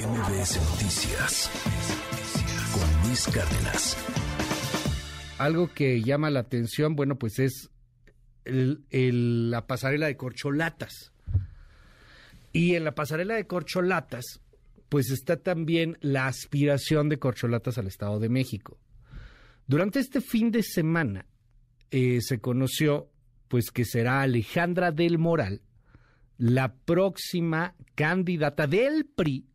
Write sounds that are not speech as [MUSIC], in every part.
MBS Noticias con Luis Cárdenas. Algo que llama la atención, bueno, pues es la pasarela de corcholatas. Y en la pasarela de corcholatas, pues está también la aspiración de corcholatas al Estado de México. Durante este fin de semana eh, se conoció pues que será Alejandra del Moral la próxima candidata del PRI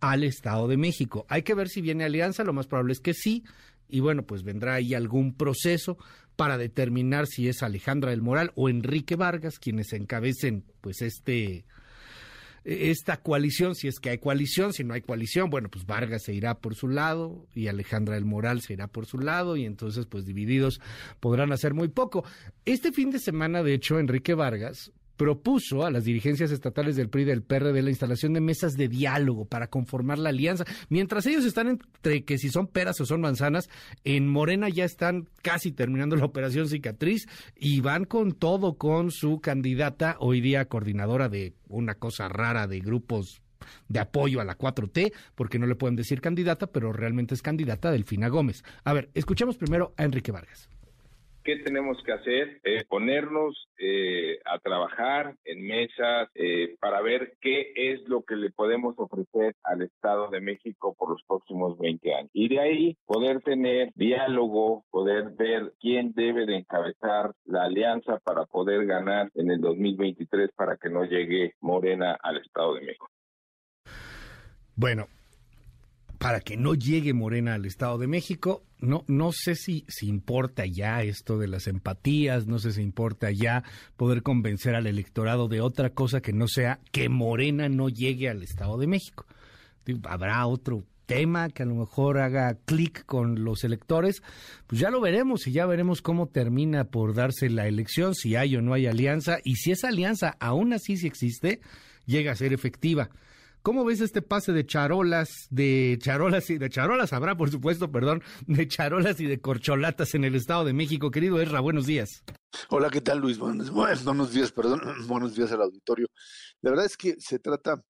al Estado de México. Hay que ver si viene alianza, lo más probable es que sí, y bueno, pues vendrá ahí algún proceso para determinar si es Alejandra del Moral o Enrique Vargas quienes encabecen pues este esta coalición, si es que hay coalición, si no hay coalición, bueno, pues Vargas se irá por su lado y Alejandra del Moral se irá por su lado y entonces pues divididos podrán hacer muy poco. Este fin de semana, de hecho, Enrique Vargas propuso a las dirigencias estatales del PRI y del PRD la instalación de mesas de diálogo para conformar la alianza. Mientras ellos están entre que si son peras o son manzanas, en Morena ya están casi terminando la operación cicatriz y van con todo con su candidata, hoy día coordinadora de una cosa rara de grupos de apoyo a la 4T, porque no le pueden decir candidata, pero realmente es candidata Delfina Gómez. A ver, escuchemos primero a Enrique Vargas. ¿Qué tenemos que hacer? Eh, ponernos eh, a trabajar en mesas eh, para ver qué es lo que le podemos ofrecer al Estado de México por los próximos 20 años. Y de ahí poder tener diálogo, poder ver quién debe de encabezar la alianza para poder ganar en el 2023 para que no llegue Morena al Estado de México. Bueno, para que no llegue Morena al Estado de México. No, no sé si, si importa ya esto de las empatías, no sé si importa ya poder convencer al electorado de otra cosa que no sea que Morena no llegue al Estado de México. Habrá otro tema que a lo mejor haga clic con los electores, pues ya lo veremos y ya veremos cómo termina por darse la elección, si hay o no hay alianza y si esa alianza aún así si existe, llega a ser efectiva. ¿Cómo ves este pase de charolas, de charolas y de charolas habrá, por supuesto, perdón, de charolas y de corcholatas en el Estado de México? Querido Erra, buenos días. Hola, ¿qué tal, Luis? Buenos, buenos días, perdón, [CLEARS THROAT] buenos días al auditorio. La verdad es que se trata,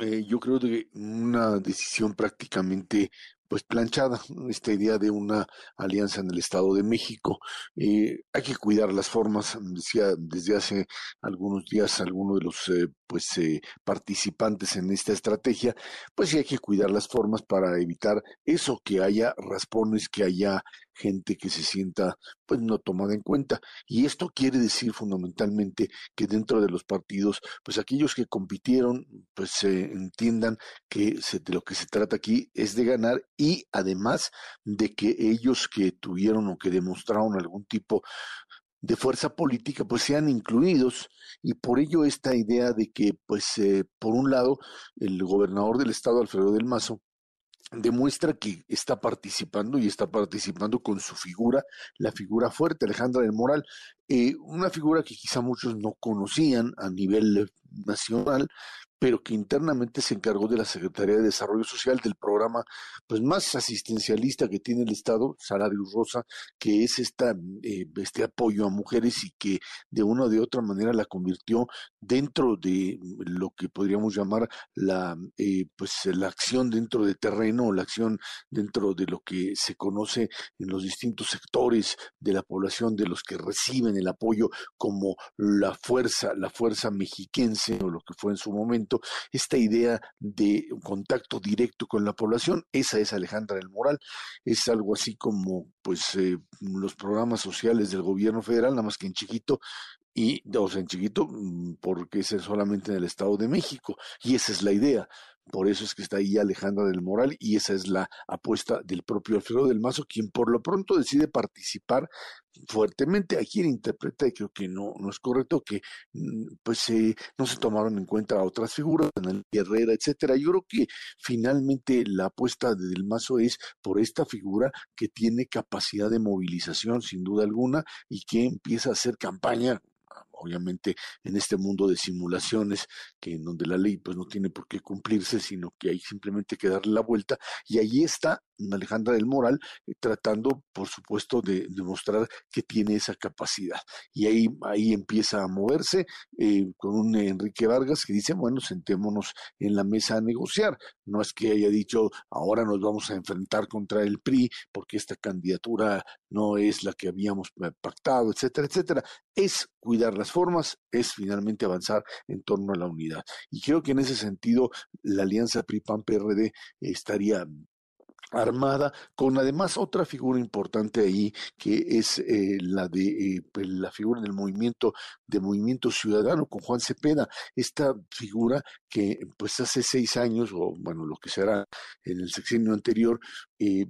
eh, yo creo, de una decisión prácticamente pues planchada esta idea de una alianza en el Estado de México. Eh, hay que cuidar las formas, decía desde hace algunos días algunos de los eh, pues eh, participantes en esta estrategia, pues sí hay que cuidar las formas para evitar eso, que haya raspones, que haya gente que se sienta pues no tomada en cuenta. Y esto quiere decir fundamentalmente que dentro de los partidos, pues aquellos que compitieron, pues se entiendan que de lo que se trata aquí es de ganar y además de que ellos que tuvieron o que demostraron algún tipo de fuerza política pues sean incluidos. Y por ello esta idea de que pues eh, por un lado el gobernador del estado Alfredo del Mazo demuestra que está participando y está participando con su figura, la figura fuerte, Alejandra del Moral, eh, una figura que quizá muchos no conocían a nivel nacional, pero que internamente se encargó de la Secretaría de Desarrollo Social del programa pues más asistencialista que tiene el Estado, Salario Rosa, que es esta, eh, este apoyo a mujeres y que de una o de otra manera la convirtió dentro de lo que podríamos llamar la, eh, pues, la acción dentro de terreno, la acción dentro de lo que se conoce en los distintos sectores de la población, de los que reciben el apoyo como la fuerza, la fuerza mexiquense o lo que fue en su momento esta idea de contacto directo con la población, esa es Alejandra del Moral, es algo así como pues eh, los programas sociales del gobierno federal, nada más que en chiquito, y, o sea, en chiquito, mm, porque es solamente en el Estado de México, y esa es la idea. Por eso es que está ahí Alejandra del Moral y esa es la apuesta del propio Alfredo del Mazo, quien por lo pronto decide participar fuertemente. Hay quien interpreta, y creo que no, no es correcto, que mm, pues eh, no se tomaron en cuenta otras figuras, Herrera, etcétera. Yo creo que finalmente la apuesta de Del Mazo es por esta figura que tiene capacidad de movilización, sin duda alguna, y que empieza a hacer campaña obviamente en este mundo de simulaciones, que en donde la ley pues no tiene por qué cumplirse, sino que hay simplemente que darle la vuelta, y ahí está Alejandra del Moral eh, tratando, por supuesto, de demostrar que tiene esa capacidad. Y ahí, ahí empieza a moverse eh, con un Enrique Vargas que dice, bueno, sentémonos en la mesa a negociar. No es que haya dicho, ahora nos vamos a enfrentar contra el PRI porque esta candidatura no es la que habíamos pactado, etcétera, etcétera. Es cuidar las formas, es finalmente avanzar en torno a la unidad. Y creo que en ese sentido la alianza PRI-PAN-PRD estaría armada con además otra figura importante ahí que es eh, la de eh, pues, la figura del movimiento de movimiento ciudadano con Juan Cepeda esta figura que pues hace seis años o bueno lo que será en el sexenio anterior eh,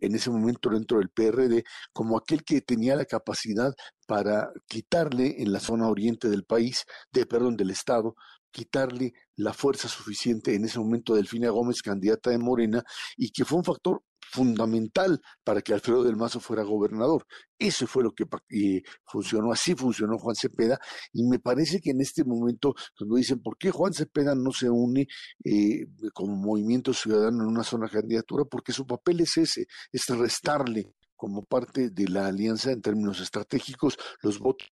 en ese momento dentro del PRD como aquel que tenía la capacidad para quitarle en la zona oriente del país, de perdón, del estado, quitarle la fuerza suficiente en ese momento a Delfina Gómez, candidata de Morena, y que fue un factor fundamental para que Alfredo del Mazo fuera gobernador. Eso fue lo que funcionó, así funcionó Juan Cepeda, y me parece que en este momento, cuando dicen, ¿por qué Juan Cepeda no se une eh, como movimiento ciudadano en una zona candidatura? Porque su papel es ese, es restarle como parte de la alianza en términos estratégicos los votos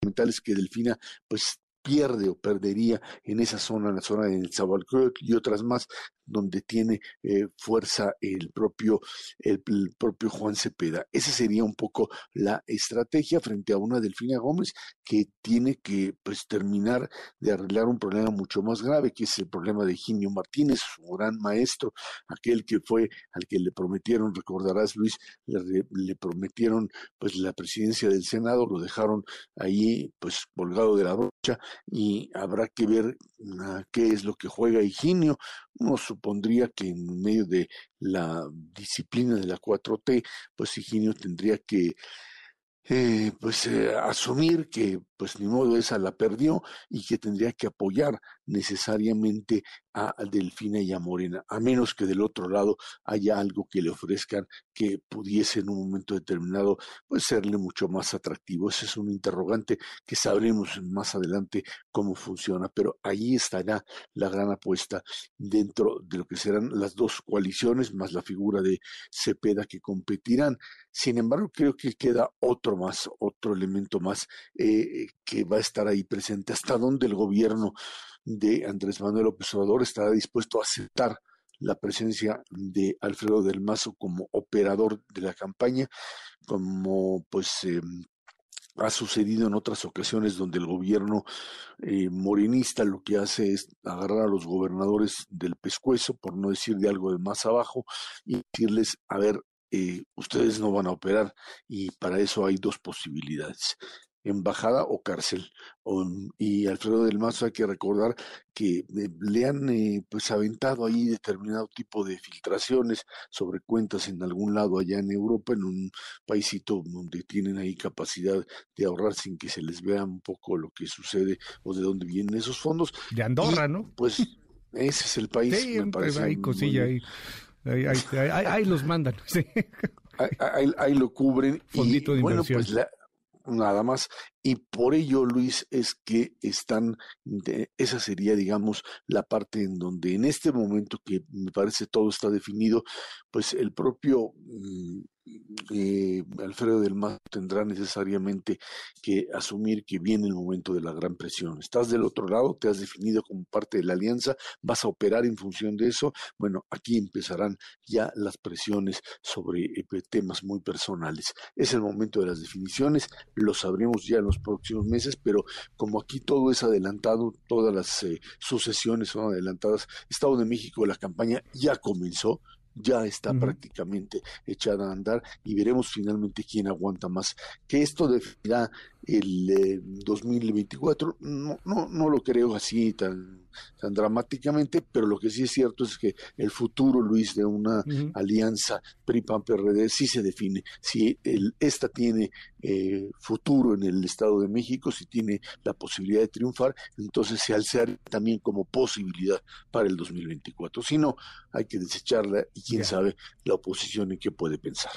fundamentales que Delfina pues pierde o perdería en esa zona, en la zona de Zabalcóyotl y otras más, donde tiene eh, fuerza el propio, el, propio Juan Cepeda. Esa sería un poco la estrategia frente a una Delfina Gómez que tiene que pues, terminar de arreglar un problema mucho más grave, que es el problema de Ginio Martínez, su gran maestro, aquel que fue al que le prometieron, recordarás Luis, le, prometieron pues la presidencia del Senado, lo dejaron ahí pues colgado de la brocha y habrá que ver ah, qué es lo que juega Higinio. Uno supondría que en medio de la disciplina de la 4T, pues Higinio tendría que eh, pues eh, asumir que pues ni modo esa la perdió y que tendría que apoyar necesariamente a Delfina y a Morena, a menos que del otro lado haya algo que le ofrezcan que pudiese en un momento determinado pues serle mucho más atractivo. Ese es un interrogante que sabremos más adelante cómo funciona, pero ahí estará la gran apuesta dentro de lo que serán las dos coaliciones más la figura de Cepeda que competirán. Sin embargo, creo que queda otro más, otro elemento más eh, que va a estar ahí presente, hasta donde el gobierno de Andrés Manuel López Obrador estará dispuesto a aceptar la presencia de Alfredo del Mazo como operador de la campaña, como pues em, ha sucedido en otras ocasiones donde el gobierno eh, morenista lo que hace es agarrar a los gobernadores del pescuezo, por no decir de algo de más abajo, y decirles, a ver, eh, ustedes no van a operar y para eso hay dos posibilidades embajada o cárcel. y Alfredo del Mazo hay que recordar que eh, le han eh, pues aventado ahí determinado tipo de filtraciones sobre cuentas en algún lado allá en Europa, en un paísito donde tienen ahí capacidad de ahorrar sin que se les vea un poco lo que sucede o de dónde vienen esos fondos. De Andorra, ¿no? Pues ese es el país. Sí, me parece hay cosilla ahí. Ahí, los mandan. [LAUGHS] Sí. Ahí, lo cubren. Fondito y, de bueno, pues la, nada más. Y por ello, Luis, es que están, esa sería, digamos, la parte en donde en este momento que me parece todo está definido, pues el propio mm, eh, Alfredo del Mazo tendrá necesariamente que asumir que viene el momento de la gran presión. Estás del otro lado, te has definido como parte de la alianza, vas a operar en función de eso. Bueno, aquí empezarán ya las presiones sobre eh, temas muy personales. Es el momento de las definiciones, lo sabremos ya en los próximos meses, pero como aquí todo es adelantado, todas las eh, sucesiones son adelantadas, Estado de México, la campaña ya comenzó, ya está prácticamente echada a andar y veremos finalmente quién aguanta más. Que esto definirá el 2024, eh, no, no, no lo creo así tan, tan dramáticamente, pero lo que sí es cierto es que el futuro, Luis, de una alianza PRI-PAN-PRD sí se define. Si el, esta tiene eh, futuro en el Estado de México, si tiene la posibilidad de triunfar, entonces se alzar también como posibilidad para el 2024. Si no, hay que desecharla y quién sabe la oposición en qué puede pensar.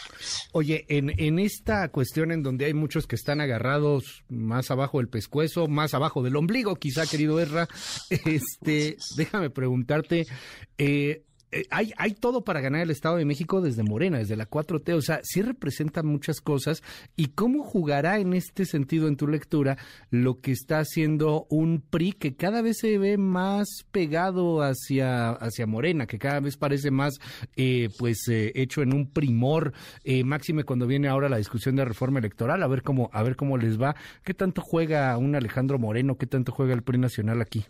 Oye, en, en esta cuestión en donde hay muchos que están agarrados más abajo del pescuezo, más abajo del ombligo, quizá, querido Erra. Este, déjame preguntarte, eh, hay, hay todo para ganar el Estado de México desde Morena, desde la 4T, o sea, sí representa muchas cosas. ¿Y cómo jugará en este sentido, en tu lectura, lo que está haciendo un PRI que cada vez se ve más pegado hacia, hacia Morena, que cada vez parece más, eh, pues, eh, hecho en un primor, máxime cuando viene ahora la discusión de reforma electoral, a ver cómo, a ver cómo les va. ¿Qué tanto juega un Alejandro Moreno? ¿Qué tanto juega el PRI nacional aquí?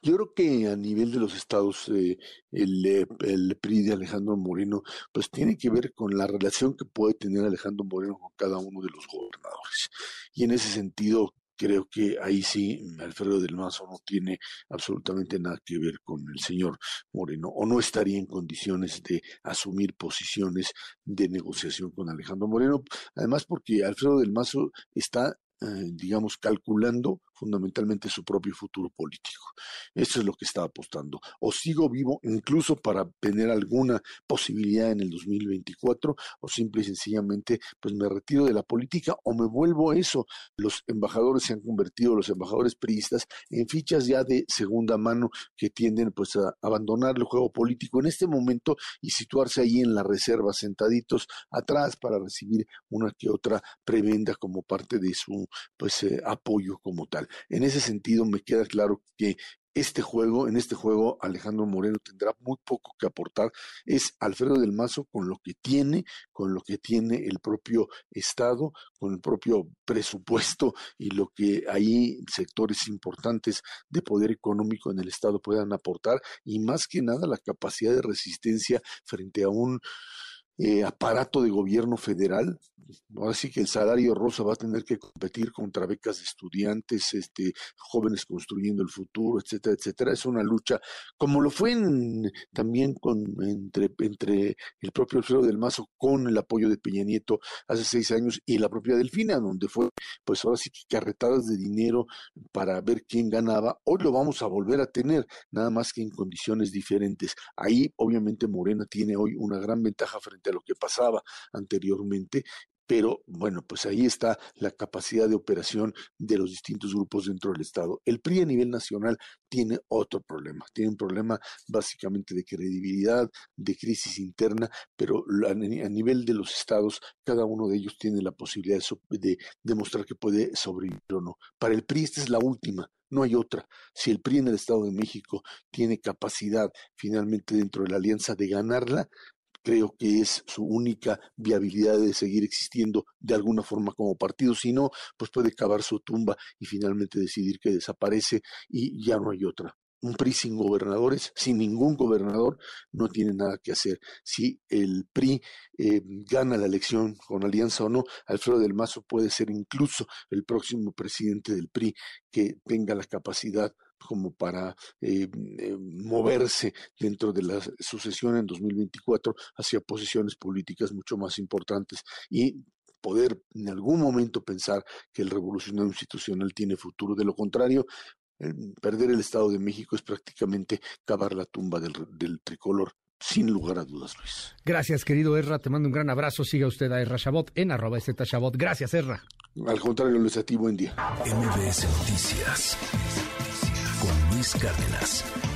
Yo creo que a nivel de los estados, eh, el, eh, el, PRI de Alejandro Moreno, pues tiene que ver con la relación que puede tener Alejandro Moreno con cada uno de los gobernadores. Y en ese sentido, creo que ahí sí Alfredo del Mazo no tiene absolutamente nada que ver con el señor Moreno o no estaría en condiciones de asumir posiciones de negociación con Alejandro Moreno, además porque Alfredo del Mazo está eh, digamos, calculando fundamentalmente su propio futuro político. Eso es lo que está apostando. O sigo vivo incluso para tener alguna posibilidad en el 2024, o simple y sencillamente, pues me retiro de la política o me vuelvo eso. Los embajadores se han convertido, los embajadores priistas, en fichas ya de segunda mano que tienden pues a abandonar el juego político en este momento y situarse ahí en la reserva, sentaditos atrás para recibir una que otra prebenda como parte de su pues eh, apoyo como tal. En ese sentido me queda claro que este juego, en este juego Alejandro Moreno tendrá muy poco que aportar. Es Alfredo del Mazo con lo que tiene, con lo que tiene el propio Estado, con el propio presupuesto y lo que ahí sectores importantes de poder económico en el Estado puedan aportar y más que nada la capacidad de resistencia frente a un eh, aparato de gobierno federal. Ahora sí que el salario rosa va a tener que competir contra becas de estudiantes, este, jóvenes construyendo el futuro, etcétera, etcétera. Es una lucha, como lo fue también con, entre, entre el propio Alfredo del Mazo con el apoyo de Peña Nieto hace seis años y la propia Delfina, donde fue, pues ahora sí que carretadas de dinero para ver quién ganaba. Hoy lo vamos a volver a tener, nada más que en condiciones diferentes. Ahí, obviamente, Morena tiene hoy una gran ventaja frente lo que pasaba anteriormente, pero bueno, pues ahí está la capacidad de operación de los distintos grupos dentro del Estado. El PRI a nivel nacional tiene otro problema, tiene un problema básicamente de credibilidad, de crisis interna, pero a nivel de los estados, cada uno de ellos tiene la posibilidad de demostrar que puede sobrevivir o no. Para el PRI esta es la última, no hay otra. Si el PRI en el Estado de México tiene capacidad finalmente dentro de la alianza de ganarla, creo que es su única viabilidad de seguir existiendo de alguna forma como partido, si no, pues puede cavar su tumba y finalmente decidir que desaparece y ya no hay otra. Un PRI sin gobernadores, sin ningún gobernador, no tiene nada que hacer. Si el PRI eh, gana la elección con alianza o no, Alfredo del Mazo puede ser incluso el próximo presidente del PRI que tenga la capacidad como para eh, eh, moverse dentro de la sucesión en 2024 hacia posiciones políticas mucho más importantes y poder en algún momento pensar que el revolucionario institucional tiene futuro. De lo contrario, perder el Estado de México es prácticamente cavar la tumba del, del tricolor sin lugar a dudas, Luis. Gracias, querido Erra. Te mando un gran abrazo. Siga usted a Erra Chabot en arroba Chabot. Gracias, Erra. Al contrario, Luis, a ti buen día. MBS Noticias Luis Cárdenas.